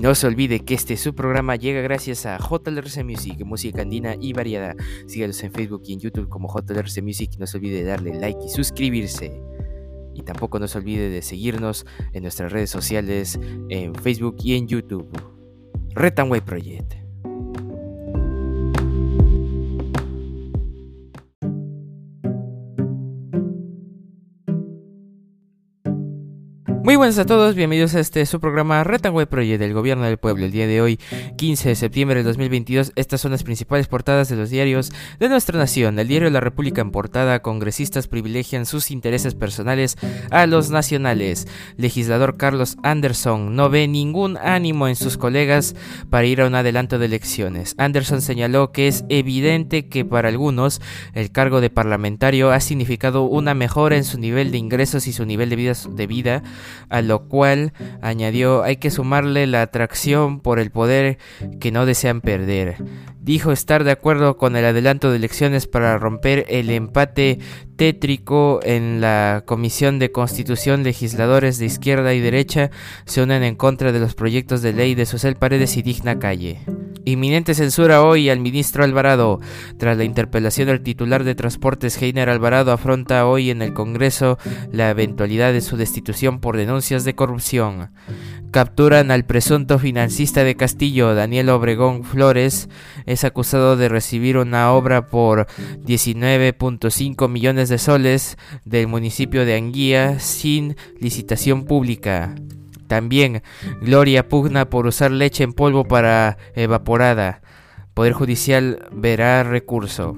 No se olvide que este su programa llega gracias a JLRC Music, música andina y variada. Síganos en Facebook y en YouTube como JLRC Music. No se olvide de darle like y suscribirse. Y tampoco no se olvide de seguirnos en nuestras redes sociales, en Facebook y en YouTube. Retanway Project. Buenas a todos, bienvenidos a este su programa Retanway Project del Gobierno del Pueblo. El día de hoy, 15 de septiembre del 2022, estas son las principales portadas de los diarios de nuestra nación. El diario La República en portada, congresistas privilegian sus intereses personales a los nacionales. Legislador Carlos Anderson no ve ningún ánimo en sus colegas para ir a un adelanto de elecciones. Anderson señaló que es evidente que para algunos el cargo de parlamentario ha significado una mejora en su nivel de ingresos y su nivel de vida, de vida a lo cual añadió hay que sumarle la atracción por el poder que no desean perder. Dijo estar de acuerdo con el adelanto de elecciones para romper el empate tétrico en la Comisión de Constitución. Legisladores de izquierda y derecha se unen en contra de los proyectos de ley de Susel Paredes y Digna Calle. Inminente censura hoy al ministro Alvarado. Tras la interpelación del titular de Transportes, Heiner Alvarado afronta hoy en el Congreso la eventualidad de su destitución por denuncias de corrupción. Capturan al presunto financista de Castillo, Daniel Obregón Flores. Es acusado de recibir una obra por 19.5 millones de soles del municipio de Anguía sin licitación pública. También Gloria pugna por usar leche en polvo para evaporada. Poder Judicial verá recurso.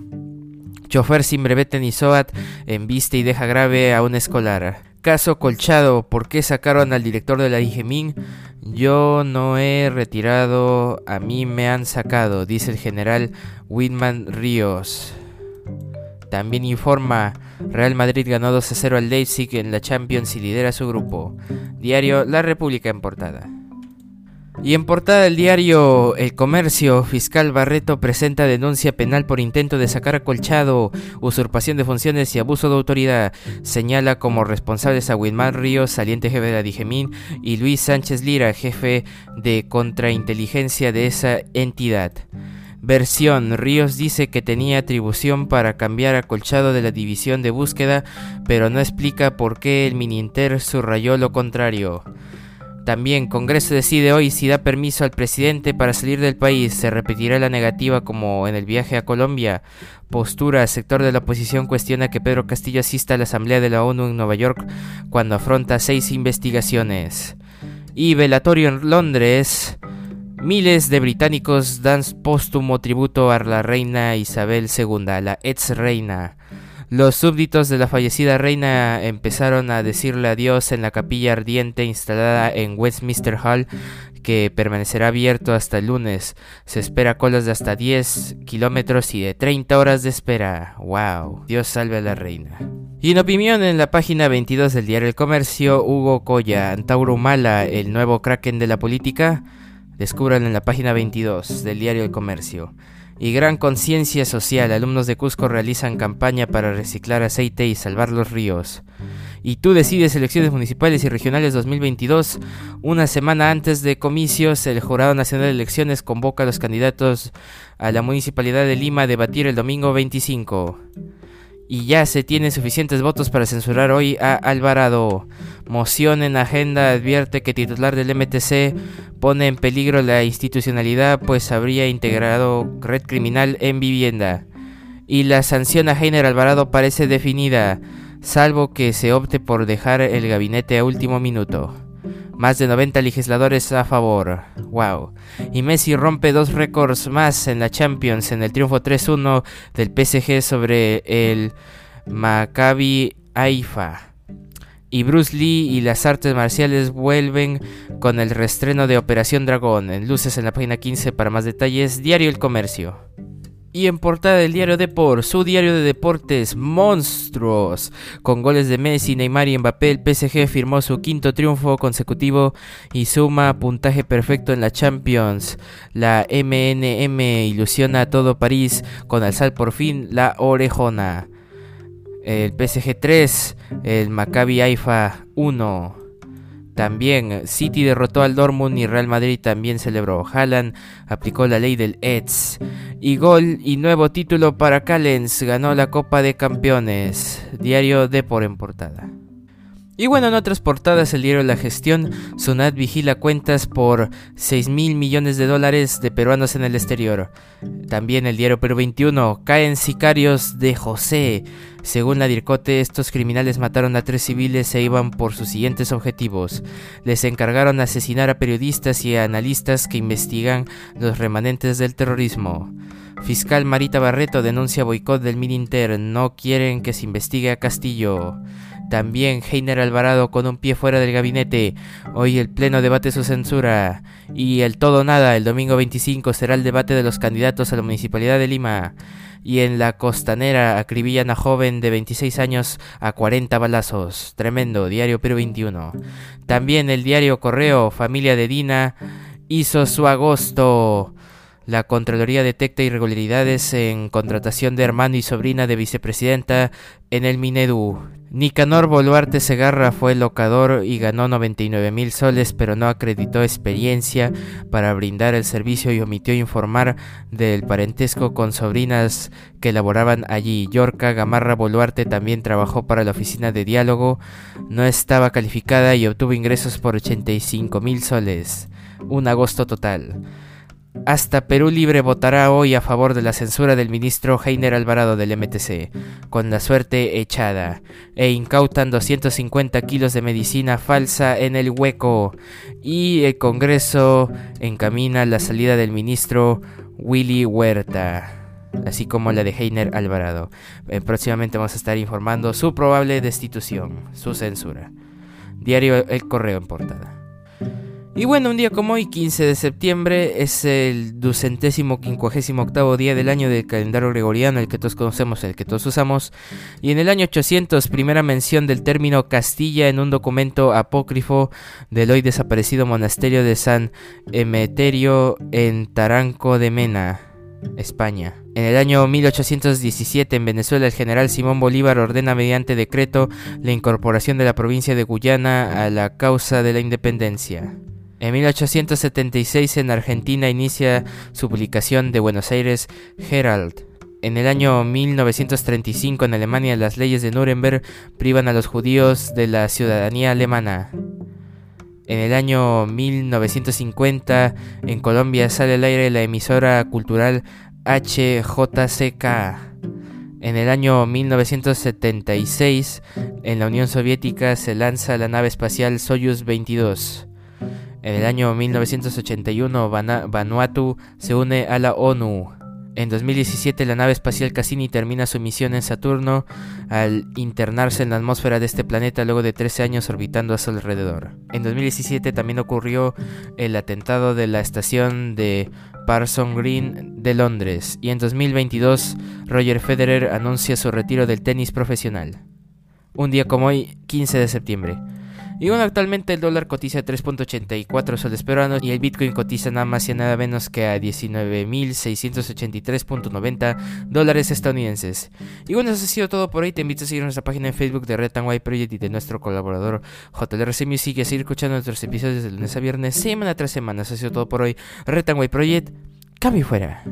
Chofer sin brevete ni SOAT embiste y deja grave a un escolar. Caso Colchado, ¿por qué sacaron al director de la IGEMIN? Yo no he retirado, a mí me han sacado, dice el general Whitman Ríos. También informa, Real Madrid ganó 2 a 0 al Leipzig en la Champions y lidera su grupo. Diario La República en portada. Y en portada del diario El Comercio, fiscal Barreto presenta denuncia penal por intento de sacar acolchado, usurpación de funciones y abuso de autoridad. Señala como responsables a Wilmar Ríos, saliente jefe de la Digemín, y Luis Sánchez Lira, jefe de contrainteligencia de esa entidad. Versión. Ríos dice que tenía atribución para cambiar acolchado de la división de búsqueda, pero no explica por qué el Mininter subrayó lo contrario. También Congreso decide hoy si da permiso al presidente para salir del país. Se repetirá la negativa como en el viaje a Colombia. Postura. Sector de la oposición cuestiona que Pedro Castillo asista a la Asamblea de la ONU en Nueva York cuando afronta seis investigaciones. Y velatorio en Londres. Miles de británicos dan póstumo tributo a la reina Isabel II, la ex reina. Los súbditos de la fallecida reina empezaron a decirle adiós en la capilla ardiente instalada en Westminster Hall, que permanecerá abierto hasta el lunes. Se espera colas de hasta 10 kilómetros y de 30 horas de espera. ¡Wow! Dios salve a la reina. Y en opinión en la página 22 del diario El Comercio, Hugo Coya, Antauro Mala, el nuevo kraken de la política. Descubran en la página 22 del diario El Comercio. Y gran conciencia social, alumnos de Cusco realizan campaña para reciclar aceite y salvar los ríos. Y tú decides elecciones municipales y regionales 2022. Una semana antes de comicios, el Jurado Nacional de Elecciones convoca a los candidatos a la Municipalidad de Lima a debatir el domingo 25 y ya se tienen suficientes votos para censurar hoy a Alvarado. Moción en agenda advierte que titular del MTC pone en peligro la institucionalidad pues habría integrado red criminal en vivienda. Y la sanción a Heiner Alvarado parece definida, salvo que se opte por dejar el gabinete a último minuto. Más de 90 legisladores a favor. Wow. Y Messi rompe dos récords más en la Champions en el triunfo 3-1 del PSG sobre el Maccabi Haifa. Y Bruce Lee y las artes marciales vuelven con el restreno de Operación Dragón. En luces en la página 15 para más detalles. Diario El Comercio. Y en portada del diario Deport, su diario de deportes, monstruos. Con goles de Messi, Neymar y Mbappé, el PSG firmó su quinto triunfo consecutivo y suma puntaje perfecto en la Champions. La MNM ilusiona a todo París con alzar por fin la orejona. El PSG 3, el Maccabi Haifa 1. También City derrotó al Dortmund y Real Madrid también celebró. Haaland aplicó la ley del ETS. Y gol y nuevo título para Callens. Ganó la Copa de Campeones. Diario de por en portada. Y bueno, en otras portadas el diario La Gestión, Sunat vigila cuentas por 6 mil millones de dólares de peruanos en el exterior. También el diario Perú 21, caen sicarios de José. Según la DIRCOTE, estos criminales mataron a tres civiles e iban por sus siguientes objetivos. Les encargaron asesinar a periodistas y analistas que investigan los remanentes del terrorismo. Fiscal Marita Barreto denuncia boicot del Mininter. No quieren que se investigue a Castillo. También Heiner Alvarado con un pie fuera del gabinete. Hoy el Pleno debate su censura. Y el todo nada, el domingo 25 será el debate de los candidatos a la Municipalidad de Lima. Y en la costanera acribillan a joven de 26 años a 40 balazos. Tremendo, diario Perú 21. También el diario Correo, familia de Dina, hizo su agosto. La Contraloría detecta irregularidades en contratación de hermano y sobrina de vicepresidenta en el Minedu. Nicanor Boluarte Segarra fue locador y ganó 99 mil soles, pero no acreditó experiencia para brindar el servicio y omitió informar del parentesco con sobrinas que laboraban allí. Yorca Gamarra Boluarte también trabajó para la oficina de diálogo, no estaba calificada y obtuvo ingresos por 85 mil soles. Un agosto total. Hasta Perú Libre votará hoy a favor de la censura del ministro Heiner Alvarado del MTC, con la suerte echada, e incautan 250 kilos de medicina falsa en el hueco, y el Congreso encamina la salida del ministro Willy Huerta así como la de Heiner Alvarado. Eh, próximamente vamos a estar informando su probable destitución, su censura. Diario El Correo en portada. Y bueno, un día como hoy, 15 de septiembre, es el ducentésimo quincuagésimo octavo día del año del calendario gregoriano, el que todos conocemos, el que todos usamos. Y en el año 800, primera mención del término Castilla en un documento apócrifo del hoy desaparecido monasterio de San Emeterio en Taranco de Mena. España. En el año 1817 en Venezuela el general Simón Bolívar ordena mediante decreto la incorporación de la provincia de Guyana a la causa de la independencia. En 1876 en Argentina inicia su publicación de Buenos Aires Herald. En el año 1935 en Alemania las leyes de Nuremberg privan a los judíos de la ciudadanía alemana. En el año 1950 en Colombia sale al aire la emisora cultural HJCK. En el año 1976 en la Unión Soviética se lanza la nave espacial Soyuz 22. En el año 1981 Vanuatu se une a la ONU. En 2017 la nave espacial Cassini termina su misión en Saturno al internarse en la atmósfera de este planeta luego de 13 años orbitando a su alrededor. En 2017 también ocurrió el atentado de la estación de Parson Green de Londres y en 2022 Roger Federer anuncia su retiro del tenis profesional. Un día como hoy, 15 de septiembre. Y bueno, actualmente el dólar cotiza a 3.84 soles peruanos y el Bitcoin cotiza nada más y nada menos que a 19.683.90 dólares estadounidenses. Y bueno, eso ha sido todo por hoy. Te invito a seguir nuestra página en Facebook de Red White Project y de nuestro colaborador JLRC Music y a seguir escuchando nuestros episodios de lunes a viernes, semana tras semana. Eso ha sido todo por hoy. Red White Project, cambio fuera.